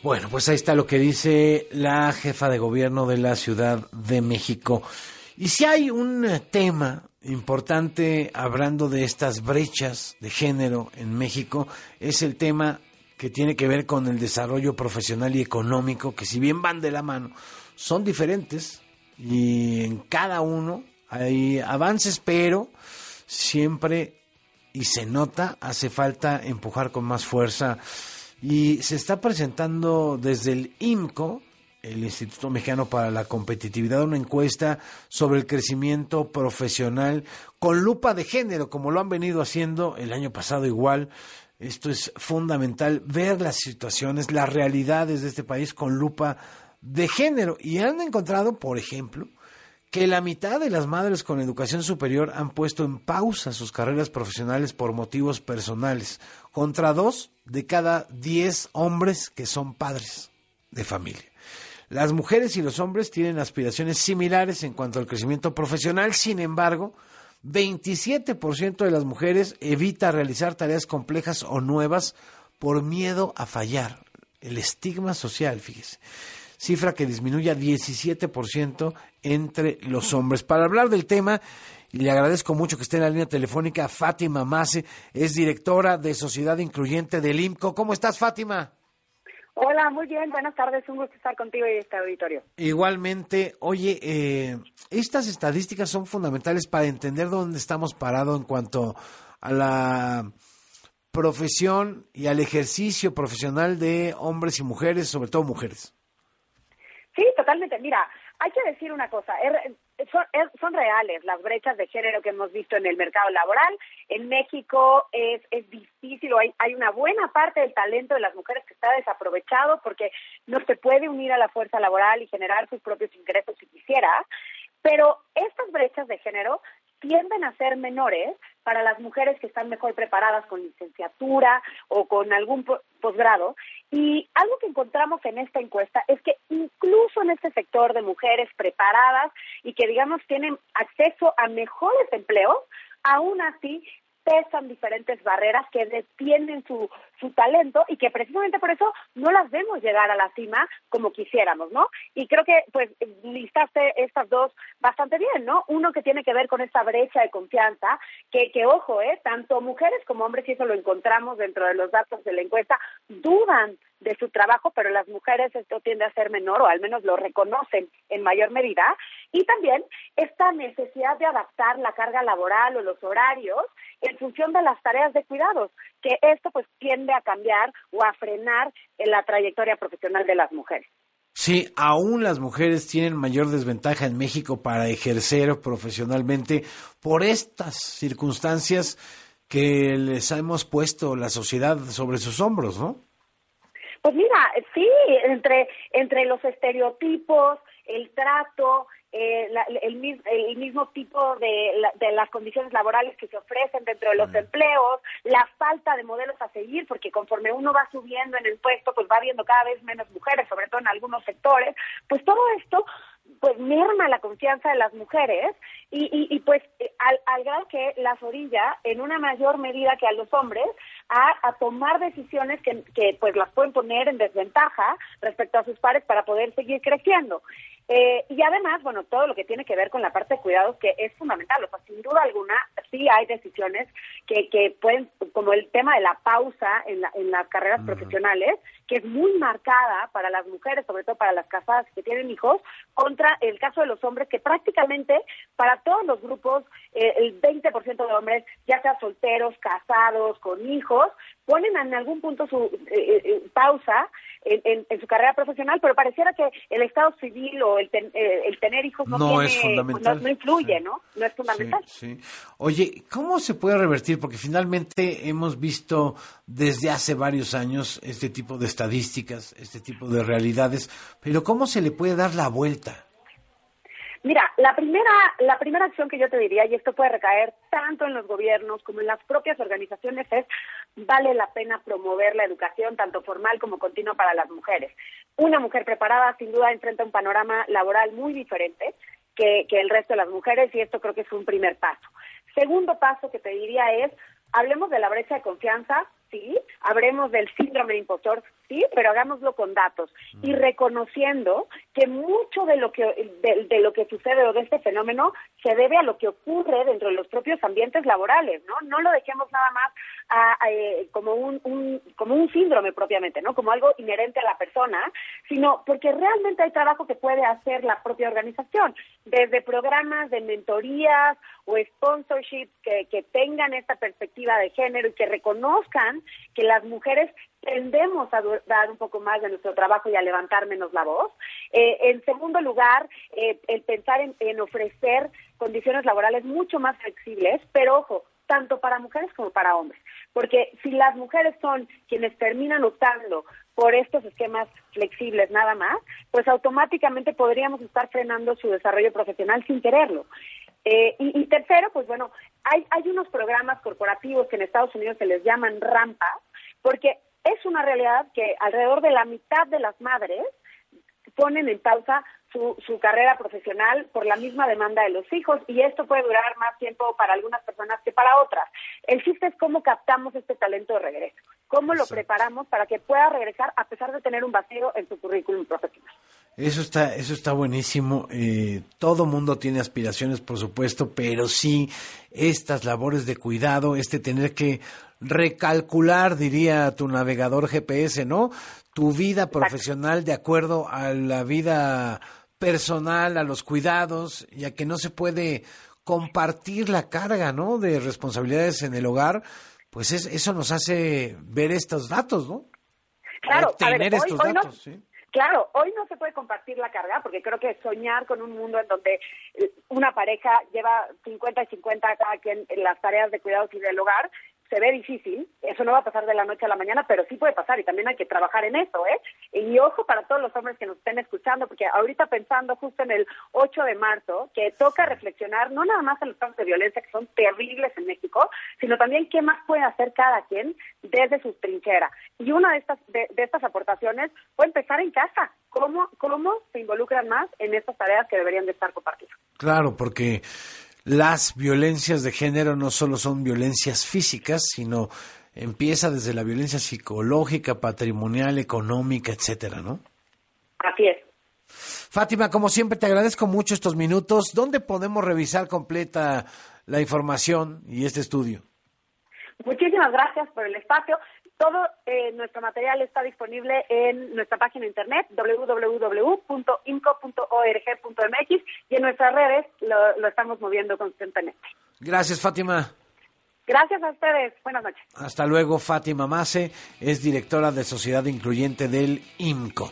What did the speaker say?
Bueno, pues ahí está lo que dice la jefa de gobierno de la Ciudad de México. Y si hay un tema importante hablando de estas brechas de género en México, es el tema que tiene que ver con el desarrollo profesional y económico, que si bien van de la mano, son diferentes y en cada uno hay avances, pero siempre, y se nota, hace falta empujar con más fuerza. Y se está presentando desde el IMCO, el Instituto Mexicano para la Competitividad, una encuesta sobre el crecimiento profesional con lupa de género, como lo han venido haciendo el año pasado igual. Esto es fundamental, ver las situaciones, las realidades de este país con lupa de género. Y han encontrado, por ejemplo, que la mitad de las madres con educación superior han puesto en pausa sus carreras profesionales por motivos personales, contra dos de cada diez hombres que son padres de familia. Las mujeres y los hombres tienen aspiraciones similares en cuanto al crecimiento profesional, sin embargo, 27% de las mujeres evita realizar tareas complejas o nuevas por miedo a fallar. El estigma social, fíjese. Cifra que disminuye a 17% entre los hombres. Para hablar del tema, y le agradezco mucho que esté en la línea telefónica Fátima Mase, es directora de Sociedad Incluyente del IMCO. ¿Cómo estás, Fátima? Hola, muy bien, buenas tardes, un gusto estar contigo y este auditorio. Igualmente, oye, eh, estas estadísticas son fundamentales para entender dónde estamos parados en cuanto a la profesión y al ejercicio profesional de hombres y mujeres, sobre todo mujeres. Sí, totalmente. Mira, hay que decir una cosa, son, reales las brechas de género que hemos visto en el mercado laboral. En México es, es difícil, hay, hay una buena parte del talento de las mujeres que está desaprovechado porque no se puede unir a la fuerza laboral y generar sus propios ingresos si quisiera. Pero estas brechas de género tienden a ser menores para las mujeres que están mejor preparadas con licenciatura o con algún posgrado. Y algo que encontramos en esta encuesta es que incluso en este sector de mujeres preparadas y que, digamos, tienen acceso a mejores empleos, aún así pesan diferentes barreras que detienen su, su talento y que precisamente por eso no las vemos llegar a la cima como quisiéramos, ¿no? Y creo que pues listaste estas dos bastante bien, ¿no? Uno que tiene que ver con esta brecha de confianza, que, que ojo, ¿eh? Tanto mujeres como hombres, y eso lo encontramos dentro de los datos de la encuesta, dudan de su trabajo, pero las mujeres esto tiende a ser menor o al menos lo reconocen en mayor medida. Y también esta necesidad de adaptar la carga laboral o los horarios en función de las tareas de cuidados, que esto pues tiende a cambiar o a frenar en la trayectoria profesional de las mujeres. Sí, aún las mujeres tienen mayor desventaja en México para ejercer profesionalmente por estas circunstancias que les hemos puesto la sociedad sobre sus hombros, ¿no? Pues mira, sí, entre, entre los estereotipos, el trato, eh, el, el, mismo tipo de, de, las condiciones laborales que se ofrecen dentro de los empleos, la falta de modelos a seguir, porque conforme uno va subiendo en el puesto, pues va viendo cada vez menos mujeres, sobre todo en algunos sectores, pues todo esto pues merma la confianza de las mujeres y, y, pues eh, al, al, grado que las orilla en una mayor medida que a los hombres a, a tomar decisiones que, que, pues las pueden poner en desventaja respecto a sus pares para poder seguir creciendo. Eh, y además, bueno, todo lo que tiene que ver con la parte de cuidados que es fundamental, o sea, sin duda alguna sí hay decisiones que, que pueden, como el tema de la pausa en, la, en las carreras profesionales, que es muy marcada para las mujeres, sobre todo para las casadas que tienen hijos, contra el caso de los hombres, que prácticamente para todos los grupos, eh, el 20% de hombres, ya sea solteros, casados, con hijos, ponen en algún punto su eh, eh, pausa en, su carrera profesional, pero pareciera que el estado civil o el, el tener hijos no, no tiene, no, influye, ¿no? No es fundamental. Sí, Oye, ¿cómo se puede revertir? Porque finalmente hemos visto desde hace varios años este tipo de estadísticas, este tipo de realidades, pero ¿cómo se le puede dar la vuelta? Mira, la primera, la primera acción que yo te diría, y esto puede recaer tanto en los gobiernos como en las propias organizaciones, es vale la pena promover la educación tanto formal como continua para las mujeres. Una mujer preparada sin duda enfrenta un panorama laboral muy diferente que, que el resto de las mujeres y esto creo que es un primer paso. Segundo paso que te diría es, hablemos de la brecha de confianza, sí, hablemos del síndrome de impostor, sí, pero hagámoslo con datos y reconociendo que mucho de lo que de, lo que sucede o de este fenómeno se debe a lo que ocurre dentro de los propios ambientes laborales, ¿no? No lo dejemos nada más eh, como un, un, como un síndrome propiamente, ¿no? Como algo inherente a la persona, sino porque realmente hay trabajo que puede hacer la propia organización, desde programas de mentorías o sponsorships que, que tengan esta perspectiva de género y que reconozcan que las mujeres tendemos a dar un poco más de nuestro trabajo y a levantar menos la voz. Eh, en segundo lugar, eh, el pensar en, ofrecer condiciones laborales mucho más flexibles, pero ojo, tanto para mujeres como para hombres. Porque si las mujeres son quienes terminan optando por estos esquemas flexibles nada más, pues automáticamente podríamos estar frenando su desarrollo profesional sin quererlo. Eh, y, y, tercero, pues bueno, hay, hay unos programas corporativos que en Estados Unidos se les llaman rampas, porque es una realidad que alrededor de la mitad de las madres ponen en pausa su, su carrera profesional por la misma demanda de los hijos y esto puede durar más tiempo para algunas personas que para otras. El chiste es cómo captamos este talento de regreso, cómo lo preparamos para que pueda regresar a pesar de tener un vacío en su currículum profesional. Eso está, eso está buenísimo. Eh, todo mundo tiene aspiraciones, por supuesto, pero sí estas labores de cuidado, este tener que recalcular, diría tu navegador GPS, ¿no? Tu vida profesional de acuerdo a la vida personal, a los cuidados, ya que no se puede compartir la carga, ¿no? De responsabilidades en el hogar, pues eso nos hace ver estos datos, ¿no? Claro, tener estos datos, ¿sí? Claro, hoy no se puede compartir la carga porque creo que soñar con un mundo en donde eh, una pareja lleva 50 y 50 cada quien en las tareas de cuidados y del hogar se ve difícil, eso no va a pasar de la noche a la mañana, pero sí puede pasar y también hay que trabajar en eso, ¿eh? Y ojo para todos los hombres que nos estén escuchando, porque ahorita pensando justo en el 8 de marzo, que toca reflexionar no nada más en los casos de violencia que son terribles en México, sino también qué más puede hacer cada quien desde su trinchera. Y una de estas, de, estas aportaciones puede empezar en casa. ¿Cómo, ¿Cómo se involucran más en estas tareas que deberían de estar compartidas? Claro, porque las violencias de género no solo son violencias físicas, sino empieza desde la violencia psicológica, patrimonial, económica, etcétera, ¿no? Así es. Fátima, como siempre, te agradezco mucho estos minutos. ¿Dónde podemos revisar completa la información y este estudio? Muchísimas gracias por el espacio. Todo eh, nuestro material está disponible en nuestra página internet www.imco.org.mx y en nuestras redes lo, lo estamos moviendo constantemente. Gracias, Fátima. Gracias a ustedes. Buenas noches. Hasta luego, Fátima Mase es directora de Sociedad Incluyente del IMCO.